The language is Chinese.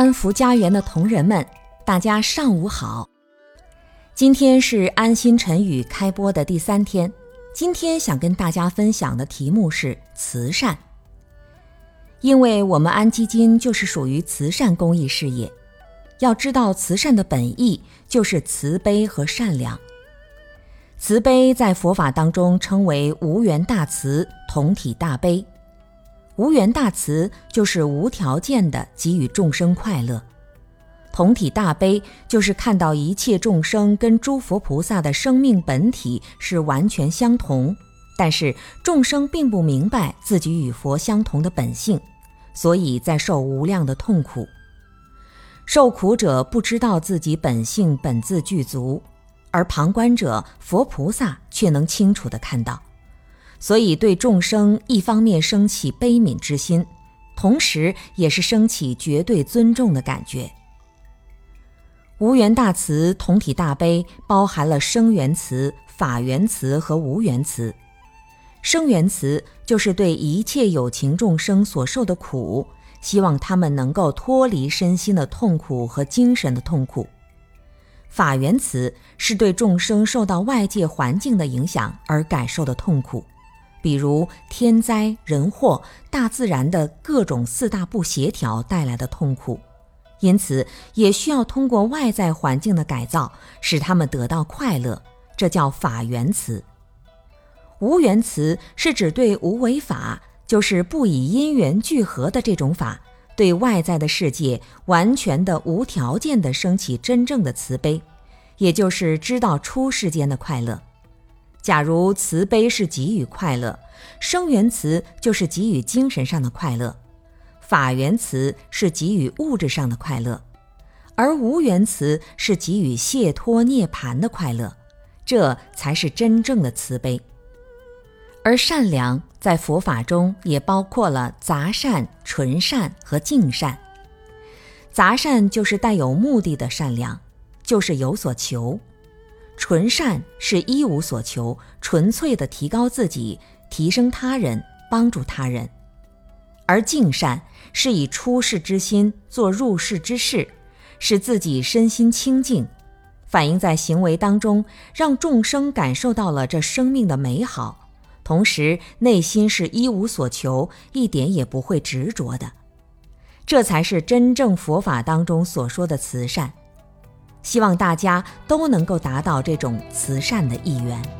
安福家园的同仁们，大家上午好。今天是安心晨语开播的第三天。今天想跟大家分享的题目是慈善，因为我们安基金就是属于慈善公益事业。要知道，慈善的本意就是慈悲和善良。慈悲在佛法当中称为无缘大慈，同体大悲。无缘大慈就是无条件的给予众生快乐，同体大悲就是看到一切众生跟诸佛菩萨的生命本体是完全相同，但是众生并不明白自己与佛相同的本性，所以在受无量的痛苦。受苦者不知道自己本性本自具足，而旁观者佛菩萨却能清楚地看到。所以，对众生一方面升起悲悯之心，同时也是升起绝对尊重的感觉。无缘大慈，同体大悲，包含了生缘慈、法缘慈和无缘慈。生缘慈就是对一切有情众生所受的苦，希望他们能够脱离身心的痛苦和精神的痛苦。法缘慈是对众生受到外界环境的影响而感受的痛苦。比如天灾人祸、大自然的各种四大不协调带来的痛苦，因此也需要通过外在环境的改造，使他们得到快乐。这叫法缘慈。无缘慈是指对无为法，就是不以因缘聚合的这种法，对外在的世界完全的无条件的升起真正的慈悲，也就是知道出世间的快乐。假如慈悲是给予快乐，生缘慈就是给予精神上的快乐，法缘慈是给予物质上的快乐，而无缘慈是给予解脱涅槃的快乐，这才是真正的慈悲。而善良在佛法中也包括了杂善、纯善和净善。杂善就是带有目的的善良，就是有所求。纯善是一无所求，纯粹的提高自己，提升他人，帮助他人；而净善是以出世之心做入世之事，使自己身心清净，反映在行为当中，让众生感受到了这生命的美好，同时内心是一无所求，一点也不会执着的。这才是真正佛法当中所说的慈善。希望大家都能够达到这种慈善的意愿。